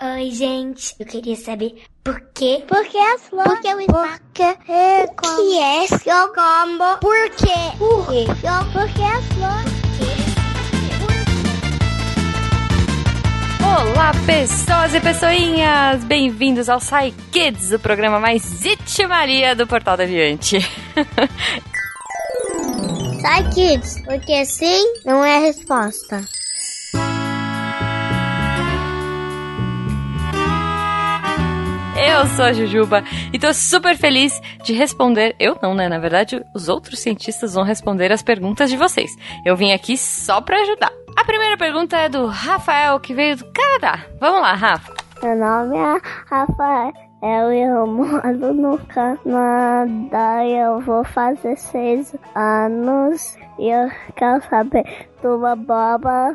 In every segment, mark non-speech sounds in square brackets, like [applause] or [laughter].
Oi, gente. Eu queria saber por quê? Por que as flores? Por que o espaço? Por que é que é seu combo? Por quê? Por quê? Por que as flores? Olá, pessoas e pessoinhas! Bem-vindos ao Sai Kids, o programa mais itimaria do Portal da Aviante. [laughs] Sai Kids, porque sim não é a resposta. Eu sou a Jujuba e tô super feliz de responder. Eu não, né? Na verdade, os outros cientistas vão responder as perguntas de vocês. Eu vim aqui só para ajudar. A primeira pergunta é do Rafael, que veio do Canadá. Vamos lá, Rafa. Meu nome é Rafael. Eu moro no Canadá e eu vou fazer seis anos e eu quero saber uma boba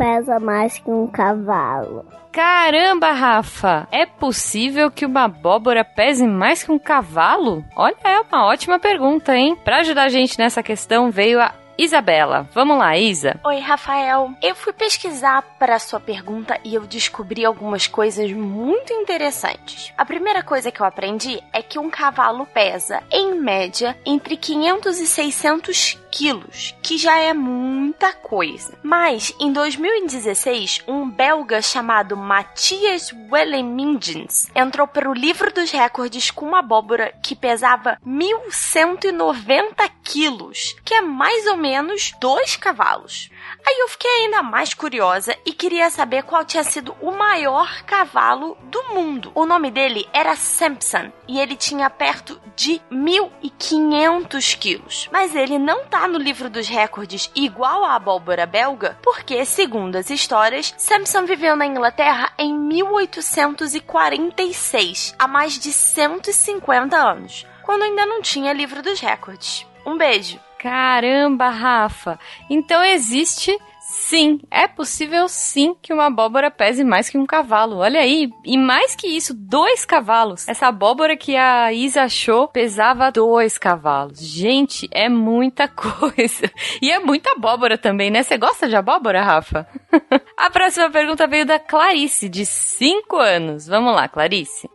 pesa mais que um cavalo. Caramba, Rafa! É possível que uma abóbora pese mais que um cavalo? Olha, é uma ótima pergunta, hein? Para ajudar a gente nessa questão veio a Isabela. Vamos lá, Isa. Oi, Rafael. Eu fui pesquisar para a sua pergunta e eu descobri algumas coisas muito interessantes. A primeira coisa que eu aprendi é que um cavalo pesa, em média, entre 500 e 600 quilos, que já é muita coisa. Mas, em 2016, um belga chamado Matthias Wellemingens entrou para o livro dos recordes com uma abóbora que pesava 1.190 quilos, que é mais ou menos dois cavalos. Aí eu fiquei ainda mais curiosa e queria saber qual tinha sido o maior cavalo do mundo. O nome dele era Samson e ele tinha perto de 1.500 quilos. Mas ele não tá no livro dos recordes igual a abóbora belga, porque, segundo as histórias, Samson viveu na Inglaterra em 1846, há mais de 150 anos, quando ainda não tinha livro dos recordes. Um beijo! Caramba, Rafa! Então existe sim, é possível sim que uma abóbora pese mais que um cavalo. Olha aí, e mais que isso, dois cavalos. Essa abóbora que a Isa achou pesava dois cavalos. Gente, é muita [laughs] coisa. E é muita abóbora também, né? Você gosta de abóbora, Rafa? [laughs] a próxima pergunta veio da Clarice, de 5 anos. Vamos lá, Clarice.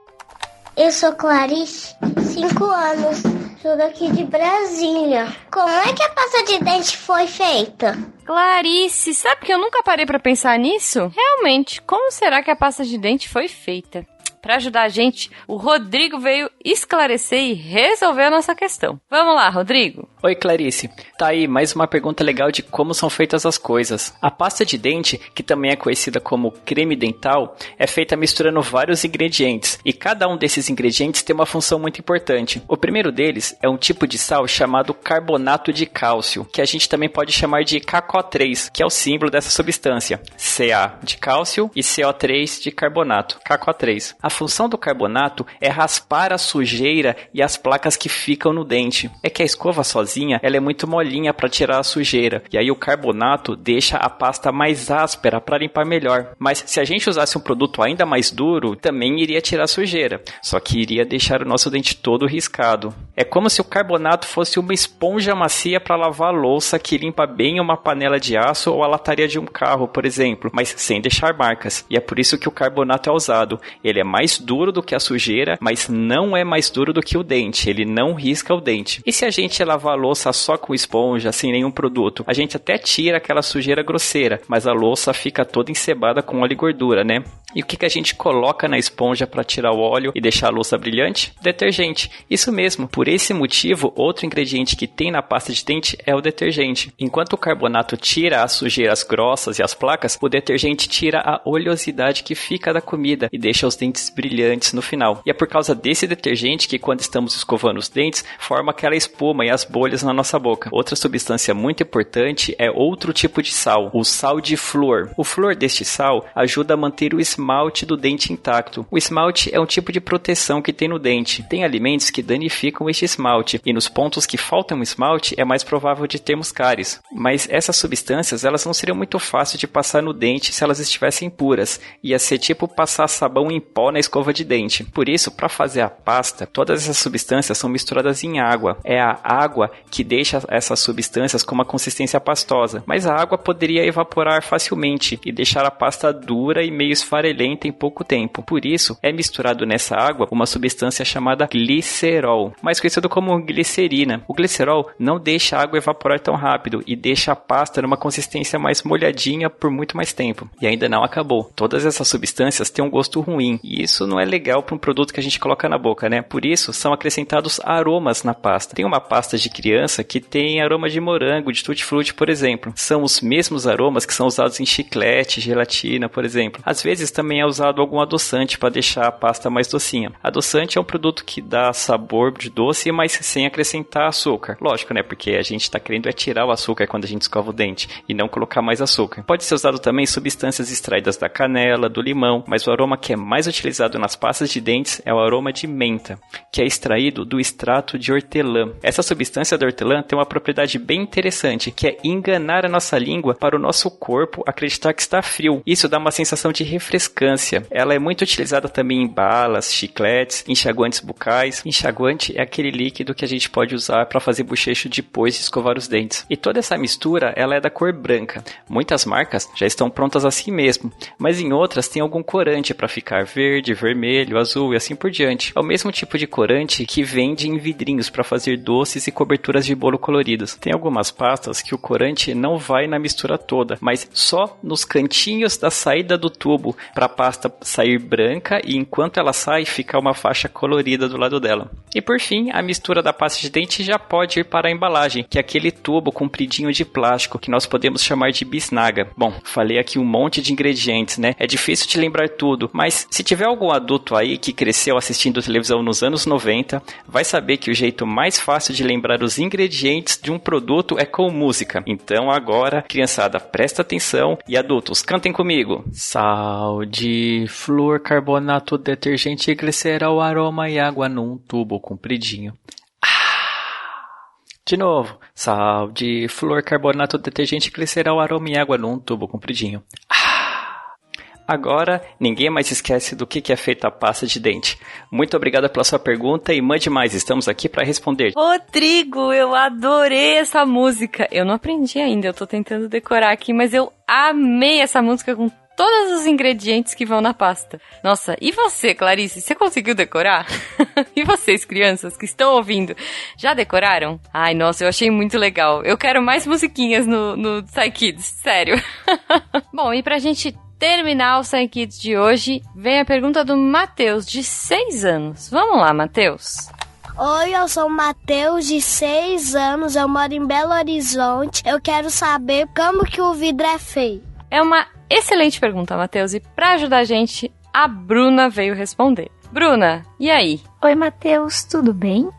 Eu sou Clarice, 5 anos. Sou daqui de Brasília. Como é que a pasta de dente foi feita? Clarice, sabe que eu nunca parei para pensar nisso? Realmente, como será que a pasta de dente foi feita? Para ajudar a gente, o Rodrigo veio esclarecer e resolver a nossa questão. Vamos lá, Rodrigo. Oi, Clarice. Tá aí mais uma pergunta legal de como são feitas as coisas. A pasta de dente, que também é conhecida como creme dental, é feita misturando vários ingredientes, e cada um desses ingredientes tem uma função muito importante. O primeiro deles é um tipo de sal chamado carbonato de cálcio, que a gente também pode chamar de KCO3, que é o símbolo dessa substância. Ca de cálcio e CO3 de carbonato, KCO3. A função do carbonato é raspar a sujeira e as placas que ficam no dente. É que a escova sozinha ela é muito molinha para tirar a sujeira, e aí o carbonato deixa a pasta mais áspera para limpar melhor. Mas se a gente usasse um produto ainda mais duro, também iria tirar a sujeira, só que iria deixar o nosso dente todo riscado. É como se o carbonato fosse uma esponja macia para lavar louça que limpa bem uma panela de aço ou a lataria de um carro, por exemplo, mas sem deixar marcas. E é por isso que o carbonato é usado. Ele é mais mais duro do que a sujeira, mas não é mais duro do que o dente. Ele não risca o dente. E se a gente lavar a louça só com esponja, sem nenhum produto, a gente até tira aquela sujeira grosseira, mas a louça fica toda encebada com óleo e gordura, né? E o que, que a gente coloca na esponja para tirar o óleo e deixar a louça brilhante? Detergente. Isso mesmo. Por esse motivo, outro ingrediente que tem na pasta de dente é o detergente. Enquanto o carbonato tira as sujeiras grossas e as placas, o detergente tira a oleosidade que fica da comida e deixa os dentes brilhantes no final. E é por causa desse detergente que quando estamos escovando os dentes, forma aquela espuma e as bolhas na nossa boca. Outra substância muito importante é outro tipo de sal, o sal de flúor. O flúor deste sal ajuda a manter o esmalte do dente intacto. O esmalte é um tipo de proteção que tem no dente. Tem alimentos que danificam este esmalte e nos pontos que faltam esmalte é mais provável de termos cáries. Mas essa substâncias elas não seriam muito fáceis de passar no dente se elas estivessem puras. Ia ser tipo passar sabão em pó na escova de dente. Por isso, para fazer a pasta, todas essas substâncias são misturadas em água. É a água que deixa essas substâncias com uma consistência pastosa. Mas a água poderia evaporar facilmente e deixar a pasta dura e meio esfarelenta em pouco tempo. Por isso, é misturado nessa água uma substância chamada glicerol, mais conhecido como glicerina. O glicerol não deixa a água evaporar tão rápido e deixa a pasta numa consistência mais molhadinha por muito mais tempo. E ainda não acabou. Todas essas substâncias têm um gosto ruim e isso não é legal para um produto que a gente coloca na boca, né? Por isso são acrescentados aromas na pasta. Tem uma pasta de criança que tem aroma de morango, de tutti-frutti, por exemplo. São os mesmos aromas que são usados em chiclete, gelatina, por exemplo. Às vezes também é usado algum adoçante para deixar a pasta mais docinha. Adoçante é um produto que dá sabor de doce, mas sem acrescentar açúcar. Lógico, né? Porque a gente está querendo é tirar o açúcar quando a gente escova o dente e não colocar mais açúcar. Pode ser usado também substâncias extraídas da canela, do limão, mas o aroma que é mais utilizado nas pastas de dentes é o aroma de menta, que é extraído do extrato de hortelã. Essa substância da hortelã tem uma propriedade bem interessante, que é enganar a nossa língua para o nosso corpo acreditar que está frio. Isso dá uma sensação de refrescância. Ela é muito utilizada também em balas, chicletes, enxaguantes bucais. Enxaguante é aquele líquido que a gente pode usar para fazer bochecho depois de escovar os dentes. E toda essa mistura, ela é da cor branca. Muitas marcas já estão prontas assim mesmo, mas em outras tem algum corante para ficar verde, vermelho, azul e assim por diante. É o mesmo tipo de corante que vende em vidrinhos para fazer doces e coberturas de bolo coloridos. Tem algumas pastas que o corante não vai na mistura toda, mas só nos cantinhos da saída do tubo para a pasta sair branca e enquanto ela sai ficar uma faixa colorida do lado dela. E por fim, a mistura da pasta de dente já pode ir para a embalagem, que é aquele tubo compridinho de plástico que nós podemos chamar de bisnaga. Bom, falei aqui um monte de ingredientes, né? É difícil de lembrar tudo, mas se tiver algum adulto aí que cresceu assistindo televisão nos anos 90, vai saber que o jeito mais fácil de lembrar os ingredientes de um produto é com música. Então agora, criançada, presta atenção e adultos, cantem comigo. Sal de flor, carbonato, detergente, glicerol, aroma e água num tubo compridinho. De novo, sal de flor, carbonato, detergente, glicerol, aroma e água num tubo compridinho. Agora, ninguém mais esquece do que é feita a pasta de dente. Muito obrigada pela sua pergunta e mande mais, estamos aqui para responder. Rodrigo, eu adorei essa música. Eu não aprendi ainda, eu tô tentando decorar aqui, mas eu amei essa música com todos os ingredientes que vão na pasta. Nossa, e você, Clarice, você conseguiu decorar? [laughs] e vocês, crianças que estão ouvindo, já decoraram? Ai, nossa, eu achei muito legal. Eu quero mais musiquinhas no, no Psy Kids, sério. [laughs] Bom, e pra gente terminar o Psy Kids de hoje, vem a pergunta do Matheus, de 6 anos. Vamos lá, Matheus. Oi, eu sou o Matheus, de 6 anos, eu moro em Belo Horizonte. Eu quero saber como que o vidro é feito. É uma excelente pergunta, Matheus, e para ajudar a gente, a Bruna veio responder. Bruna, e aí? Oi, Matheus, tudo bem?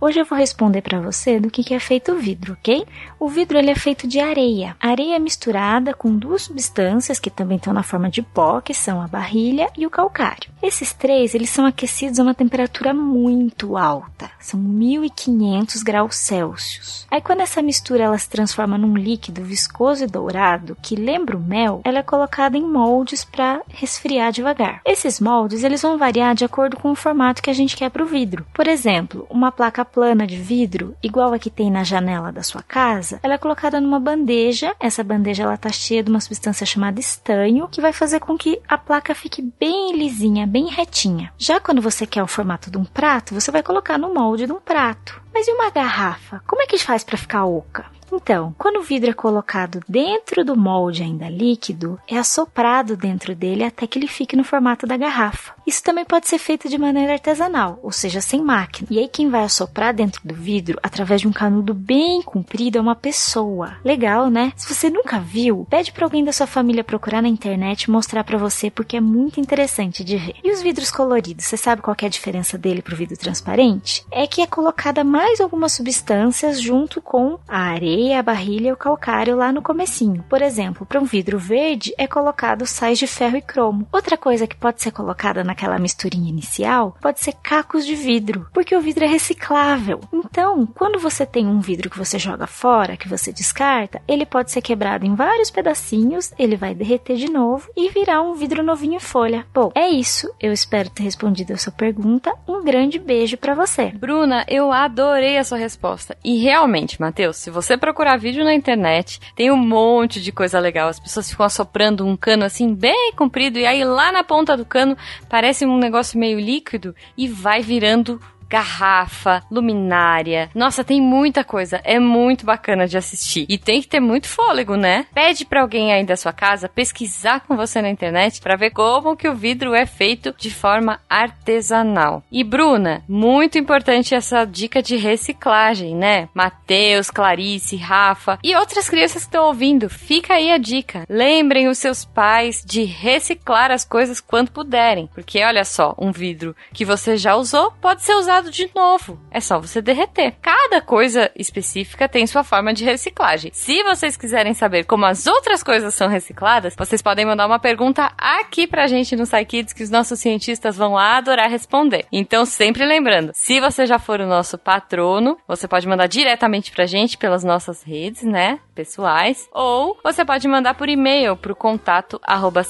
Hoje eu vou responder para você do que, que é feito o vidro, ok? O vidro ele é feito de areia. Areia misturada com duas substâncias que também estão na forma de pó, que são a barrilha e o calcário. Esses três eles são aquecidos a uma temperatura muito alta, são 1500 graus Celsius. Aí quando essa mistura ela se transforma num líquido viscoso e dourado que lembra o mel, ela é colocada em moldes para resfriar devagar. Esses moldes eles vão variar de acordo com o formato que a gente quer para o vidro. Por exemplo, uma placa plana de vidro, igual a que tem na janela da sua casa, ela é colocada numa bandeja. Essa bandeja ela tá cheia de uma substância chamada estanho, que vai fazer com que a placa fique bem lisinha, bem retinha. Já quando você quer o formato de um prato, você vai colocar no molde de um prato. Mas e uma garrafa? Como é que faz para ficar oca? Então, quando o vidro é colocado dentro do molde ainda líquido, é assoprado dentro dele até que ele fique no formato da garrafa. Isso também pode ser feito de maneira artesanal, ou seja, sem máquina. E aí quem vai assoprar dentro do vidro através de um canudo bem comprido é uma pessoa. Legal, né? Se você nunca viu, pede para alguém da sua família procurar na internet e mostrar para você porque é muito interessante de ver. E os vidros coloridos, você sabe qual é a diferença dele pro vidro transparente? É que é colocada mais algumas substâncias junto com a areia areia, a barrilha e o calcário lá no comecinho. Por exemplo, para um vidro verde é colocado sais de ferro e cromo. Outra coisa que pode ser colocada naquela misturinha inicial pode ser cacos de vidro, porque o vidro é reciclável. Então, quando você tem um vidro que você joga fora, que você descarta, ele pode ser quebrado em vários pedacinhos, ele vai derreter de novo e virar um vidro novinho em folha. Bom, é isso. Eu espero ter respondido a sua pergunta. Um grande beijo para você. Bruna, eu adorei a sua resposta. E realmente, Matheus, se você procurar vídeo na internet, tem um monte de coisa legal. As pessoas ficam assoprando um cano assim bem comprido e aí lá na ponta do cano parece um negócio meio líquido e vai virando garrafa, luminária. Nossa, tem muita coisa. É muito bacana de assistir. E tem que ter muito fôlego, né? Pede para alguém aí da sua casa pesquisar com você na internet para ver como que o vidro é feito de forma artesanal. E Bruna, muito importante essa dica de reciclagem, né? Mateus, Clarice, Rafa e outras crianças que estão ouvindo, fica aí a dica. Lembrem os seus pais de reciclar as coisas quando puderem, porque olha só, um vidro que você já usou pode ser usado reciclado de novo. É só você derreter. Cada coisa específica tem sua forma de reciclagem. Se vocês quiserem saber como as outras coisas são recicladas, vocês podem mandar uma pergunta aqui pra gente no SciKids que os nossos cientistas vão adorar responder. Então, sempre lembrando, se você já for o nosso patrono, você pode mandar diretamente pra gente pelas nossas redes, né, pessoais, ou você pode mandar por e-mail pro contato arroba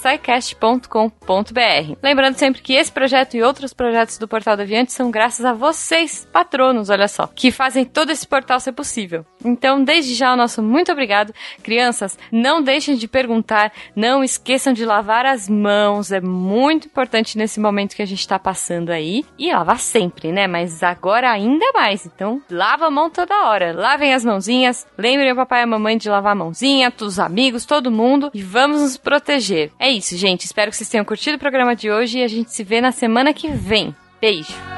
Lembrando sempre que esse projeto e outros projetos do Portal do Aviante são graças a vocês, patronos, olha só, que fazem todo esse portal ser possível. Então, desde já, o nosso muito obrigado. Crianças, não deixem de perguntar, não esqueçam de lavar as mãos, é muito importante nesse momento que a gente está passando aí. E lavar sempre, né? Mas agora ainda mais. Então, lava a mão toda hora. Lavem as mãozinhas, lembrem o papai e a mamãe de lavar a mãozinha, os amigos, todo mundo, e vamos nos proteger. É isso, gente. Espero que vocês tenham curtido o programa de hoje e a gente se vê na semana que vem. Beijo!